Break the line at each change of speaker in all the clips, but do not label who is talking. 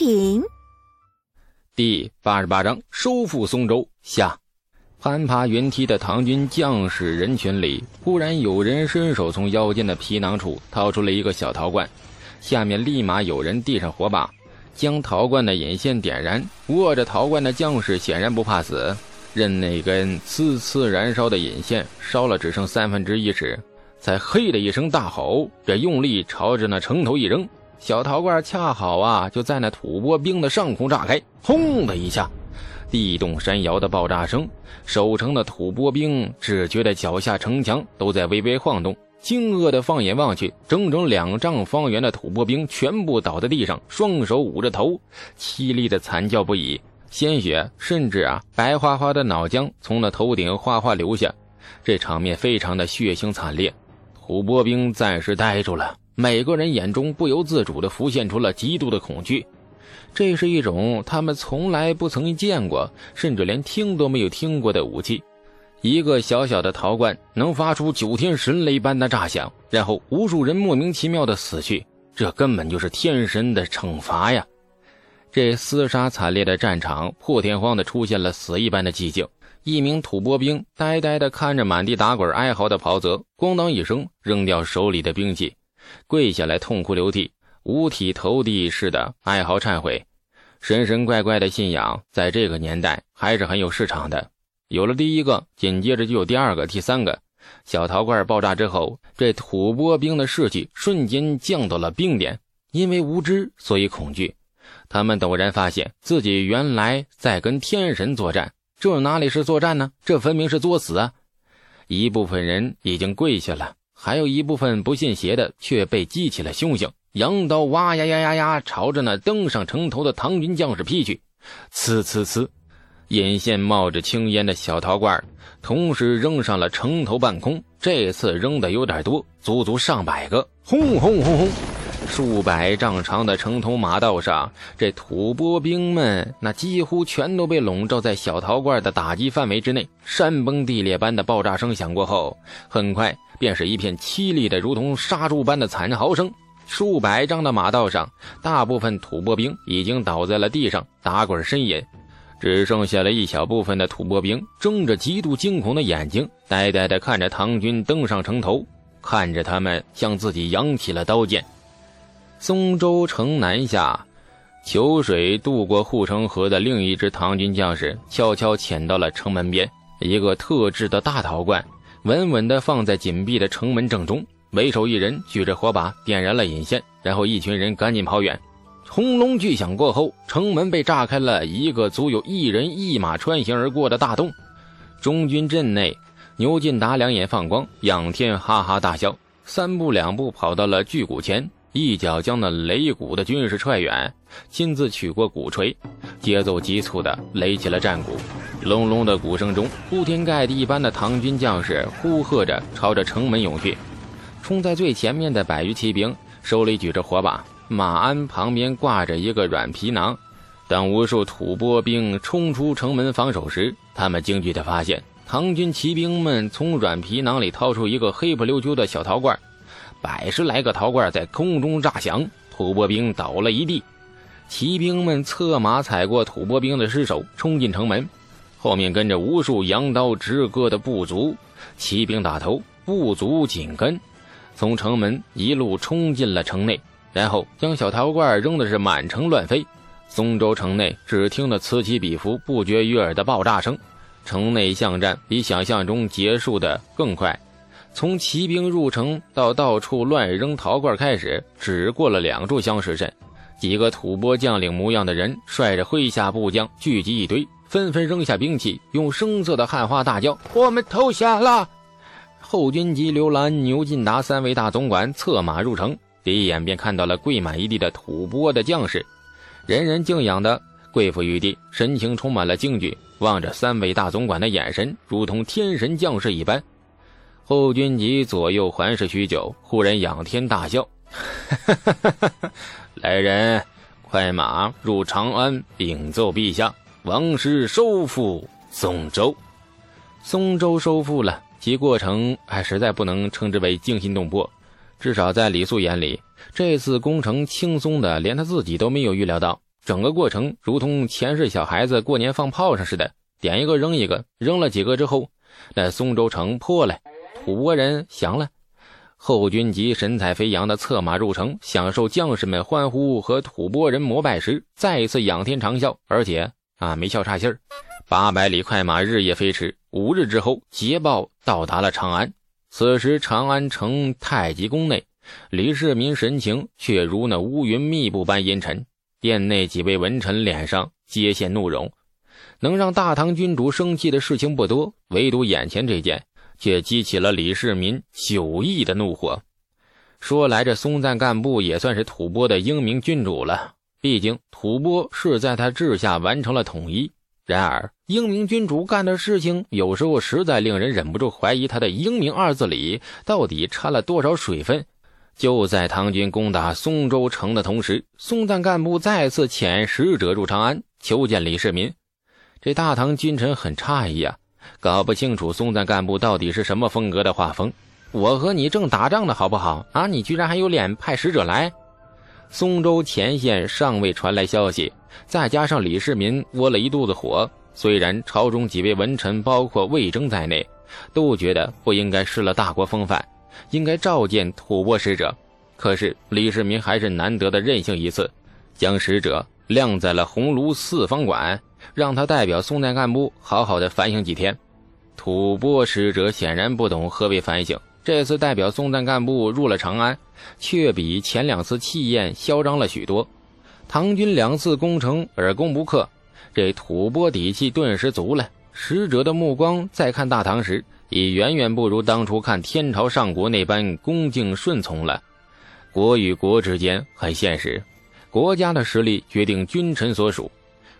品。
第八十八章收复松州下。攀爬云梯的唐军将士人群里，忽然有人伸手从腰间的皮囊处掏出了一个小陶罐，下面立马有人递上火把，将陶罐的引线点燃。握着陶罐的将士显然不怕死，任那根呲呲燃烧的引线烧了只剩三分之一时，才嘿的一声大吼，这用力朝着那城头一扔，小陶罐恰好啊就在那吐蕃兵的上空炸开，轰的一下。地动山摇的爆炸声，守城的吐蕃兵只觉得脚下城墙都在微微晃动，惊愕的放眼望去，整整两丈方圆的吐蕃兵全部倒在地上，双手捂着头，凄厉的惨叫不已，鲜血甚至啊白花花的脑浆从那头顶哗哗流下，这场面非常的血腥惨烈。吐蕃兵暂时呆住了，每个人眼中不由自主地浮现出了极度的恐惧。这是一种他们从来不曾见过，甚至连听都没有听过的武器。一个小小的陶罐能发出九天神雷般的炸响，然后无数人莫名其妙的死去，这根本就是天神的惩罚呀！这厮杀惨烈的战场，破天荒的出现了死一般的寂静。一名吐蕃兵呆呆的看着满地打滚哀嚎的袍泽，咣当一声扔掉手里的兵器，跪下来痛哭流涕。五体投地似的哀嚎忏悔，神神怪怪的信仰在这个年代还是很有市场的。有了第一个，紧接着就有第二个、第三个。小陶罐爆炸之后，这吐蕃兵的士气瞬间降到了冰点。因为无知，所以恐惧。他们陡然发现自己原来在跟天神作战，这哪里是作战呢？这分明是作死啊！一部分人已经跪下了，还有一部分不信邪的却被激起了凶性。羊刀哇呀呀呀呀，朝着那登上城头的唐军将士劈去。呲呲呲，引线冒着青烟的小陶罐，同时扔上了城头半空。这次扔的有点多，足足上百个。轰轰轰轰，数百丈长的城头马道上，这吐蕃兵们那几乎全都被笼罩在小陶罐的打击范围之内。山崩地裂般的爆炸声响过后，很快便是一片凄厉的，如同杀猪般的惨嚎声。数百丈的马道上，大部分吐蕃兵已经倒在了地上打滚呻吟，只剩下了一小部分的吐蕃兵睁着极度惊恐的眼睛，呆呆地看着唐军登上城头，看着他们向自己扬起了刀剑。松州城南下，裘水渡过护城河的另一支唐军将士悄悄潜到了城门边，一个特制的大陶罐稳稳地放在紧闭的城门正中。为首一人举着火把点燃了引线，然后一群人赶紧跑远。轰隆巨响过后，城门被炸开了一个足有一人一马穿行而过的大洞。中军阵内，牛进达两眼放光，仰天哈哈大笑，三步两步跑到了巨鼓前，一脚将那擂鼓的军士踹远，亲自取过鼓槌，节奏急促的擂起了战鼓。隆隆的鼓声中，铺天盖地一般的唐军将士呼喝着朝着城门涌去。冲在最前面的百余骑兵手里举着火把，马鞍旁边挂着一个软皮囊。当无数吐蕃兵冲出城门防守时，他们惊惧地发现，唐军骑兵们从软皮囊里掏出一个黑不溜秋的小陶罐，百十来个陶罐在空中炸响，吐蕃兵倒了一地。骑兵们策马踩过吐蕃兵的尸首，冲进城门，后面跟着无数扬刀直戈的部族。骑兵打头，部族紧跟。从城门一路冲进了城内，然后将小陶罐扔的是满城乱飞。松州城内只听得此起彼伏、不绝于耳的爆炸声。城内巷战比想象中结束的更快，从骑兵入城到到处乱扔陶罐开始，只过了两炷香时辰。几个吐蕃将领模样的人率着麾下部将聚集一堆，纷纷扔下兵器，用声色的汉话大叫：“我们投降了！”后军及刘兰、牛进达三位大总管策马入城，第一眼便看到了跪满一地的吐蕃的将士，人人敬仰的跪伏于地，神情充满了惊惧，望着三位大总管的眼神如同天神降世一般。后军及左右环视许久，忽然仰天大笑：“来人，快马入长安禀奏陛下，王师收复松州，松州收复了。”其过程还实在不能称之为惊心动魄，至少在李肃眼里，这次攻城轻松的连他自己都没有预料到。整个过程如同前世小孩子过年放炮仗似的，点一个扔一个，扔了几个之后，那松州城破了，吐蕃人降了。后军及神采飞扬的策马入城，享受将士们欢呼和吐蕃人膜拜时，再一次仰天长啸，而且啊没笑岔气儿。八百里快马日夜飞驰，五日之后捷报到达了长安。此时长安城太极宫内，李世民神情却如那乌云密布般阴沉，殿内几位文臣脸上皆现怒容。能让大唐君主生气的事情不多，唯独眼前这件。却激起了李世民九亿的怒火。说来，这松赞干部也算是吐蕃的英明君主了。毕竟吐蕃是在他治下完成了统一。然而，英明君主干的事情，有时候实在令人忍不住怀疑他的“英明”二字里到底掺了多少水分。就在唐军攻打松州城的同时，松赞干部再次遣使者入长安求见李世民。这大唐君臣很诧异啊。搞不清楚松赞干部到底是什么风格的画风。我和你正打仗呢，好不好啊？你居然还有脸派使者来？松州前线尚未传来消息，再加上李世民窝了一肚子火，虽然朝中几位文臣，包括魏征在内，都觉得不应该失了大国风范，应该召见吐蕃使者，可是李世民还是难得的任性一次，将使者晾在了鸿胪四方馆。让他代表松赞干部好好的反省几天。吐蕃使者显然不懂何为反省，这次代表松赞干部入了长安，却比前两次气焰嚣张了许多。唐军两次攻城而攻不克，这吐蕃底气顿时足了。使者的目光再看大唐时，已远远不如当初看天朝上国那般恭敬顺从了。国与国之间很现实，国家的实力决定君臣所属。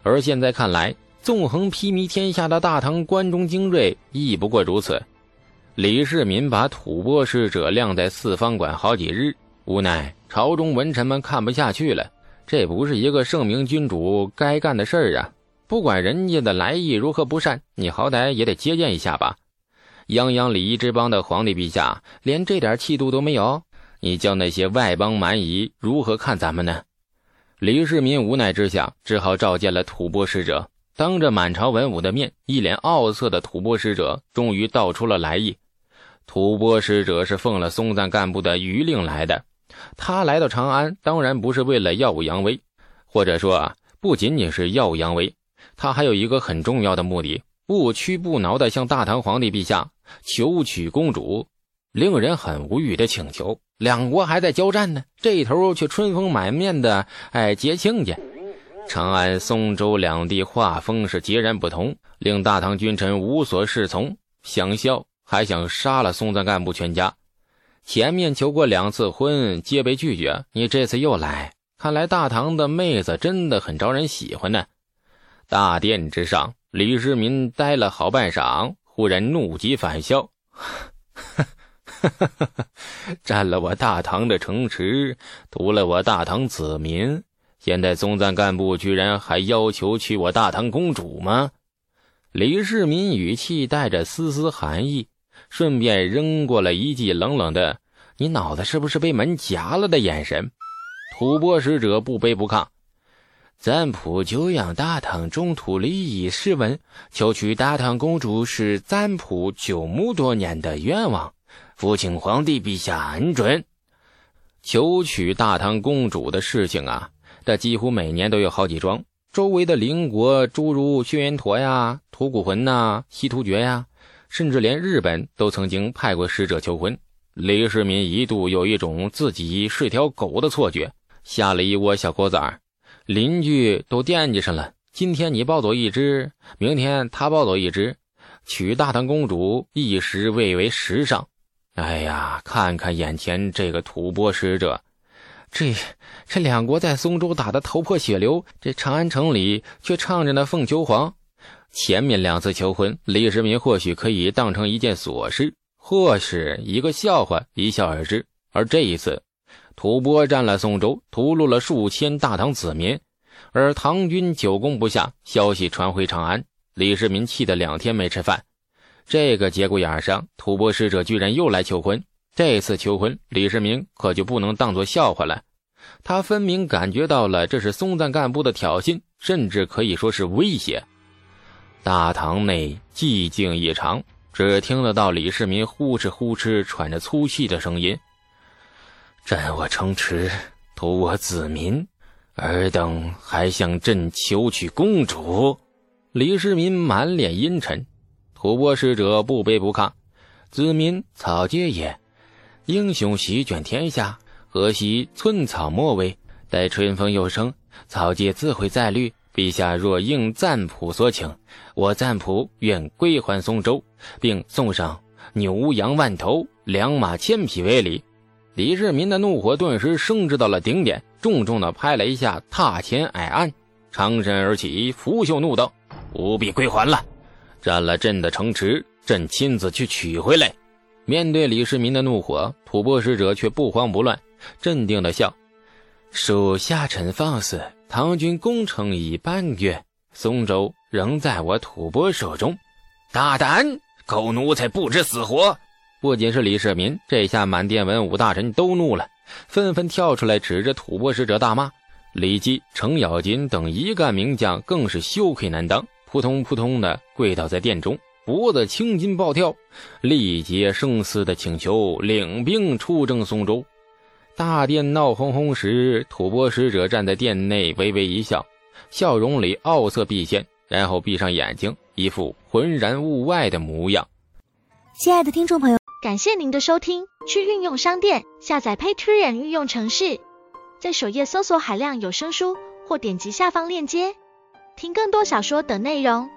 而现在看来，纵横披靡天下的大唐关中精锐亦不过如此。李世民把吐蕃使者晾在四方馆好几日，无奈朝中文臣们看不下去了。这不是一个圣明君主该干的事儿啊！不管人家的来意如何不善，你好歹也得接见一下吧。泱泱礼仪之邦的皇帝陛下，连这点气度都没有，你叫那些外邦蛮夷如何看咱们呢？李世民无奈之下，只好召见了吐蕃使者。当着满朝文武的面，一脸傲色的吐蕃使者终于道出了来意。吐蕃使者是奉了松赞干部的余令来的，他来到长安，当然不是为了耀武扬威，或者说啊，不仅仅是耀武扬威，他还有一个很重要的目的：不屈不挠地向大唐皇帝陛下求娶公主。令人很无语的请求，两国还在交战呢，这一头却春风满面的哎结亲家。长安、松州两地画风是截然不同，令大唐君臣无所适从，想笑还想杀了松赞干部全家。前面求过两次婚，皆被拒绝，你这次又来，看来大唐的妹子真的很招人喜欢呢。大殿之上，李世民呆了好半晌，忽然怒极反笑，呵。哈哈哈哈占了我大唐的城池，屠了我大唐子民，现在松赞干部居然还要求娶我大唐公主吗？李世民语气带着丝丝寒意，顺便扔过了一记冷冷的“你脑子是不是被门夹了”的眼神。吐蕃使者不卑不亢：“赞普久仰大唐中土礼仪诗文，求娶大唐公主是赞普九牧多年的愿望。”父请皇帝陛下恩准，求娶大唐公主的事情啊，这几乎每年都有好几桩。周围的邻国，诸如轩辕陀呀、吐谷浑呐、西突厥呀，甚至连日本都曾经派过使者求婚。李世民一度有一种自己是条狗的错觉，下了一窝小狗崽邻居都惦记上了。今天你抱走一只，明天他抱走一只，娶大唐公主一时蔚为时尚。哎呀，看看眼前这个吐蕃使者，这这两国在松州打得头破血流，这长安城里却唱着那凤求凰。前面两次求婚，李世民或许可以当成一件琐事，或是一个笑话，一笑而之。而这一次，吐蕃占了宋州，屠戮了数千大唐子民，而唐军久攻不下，消息传回长安，李世民气得两天没吃饭。这个节骨眼上，吐蕃使者居然又来求婚。这次求婚，李世民可就不能当做笑话了。他分明感觉到了这是松赞干部的挑衅，甚至可以说是威胁。大堂内寂静异常，只听得到李世民呼哧呼哧喘着粗气的声音：“占我城池，屠我子民，尔等还向朕求取公主？”李世民满脸阴沉。吐蕃使者不卑不亢：“子民草芥也，英雄席卷天下。”何惜寸草莫为？待春风又生，草芥自会再绿。陛下若应赞普所请，我赞普愿归还松州，并送上牛羊万头、良马千匹为礼。李世民的怒火顿时升至到了顶点，重重的拍了一下榻前矮案，长身而起，拂袖怒道：“不必归还了，占了朕的城池，朕亲自去取回来。”面对李世民的怒火，吐蕃使者却不慌不乱。镇定的笑，属下臣放肆。唐军攻城已半月，松州仍在我吐蕃手中。大胆，狗奴才不知死活！不仅是李世民，这下满殿文武大臣都怒了，纷纷跳出来指着吐蕃使者大骂。李基、程咬金等一干名将更是羞愧难当，扑通扑通的跪倒在殿中，脖子青筋暴跳，力竭声嘶的请求领兵出征松州。大殿闹哄哄时，吐蕃使者站在殿内，微微一笑，笑容里傲色毕现，然后闭上眼睛，一副浑然物外的模样。
亲爱的听众朋友，感谢您的收听，去运用商店下载 Patreon 运用城市，在首页搜索海量有声书，或点击下方链接听更多小说等内容。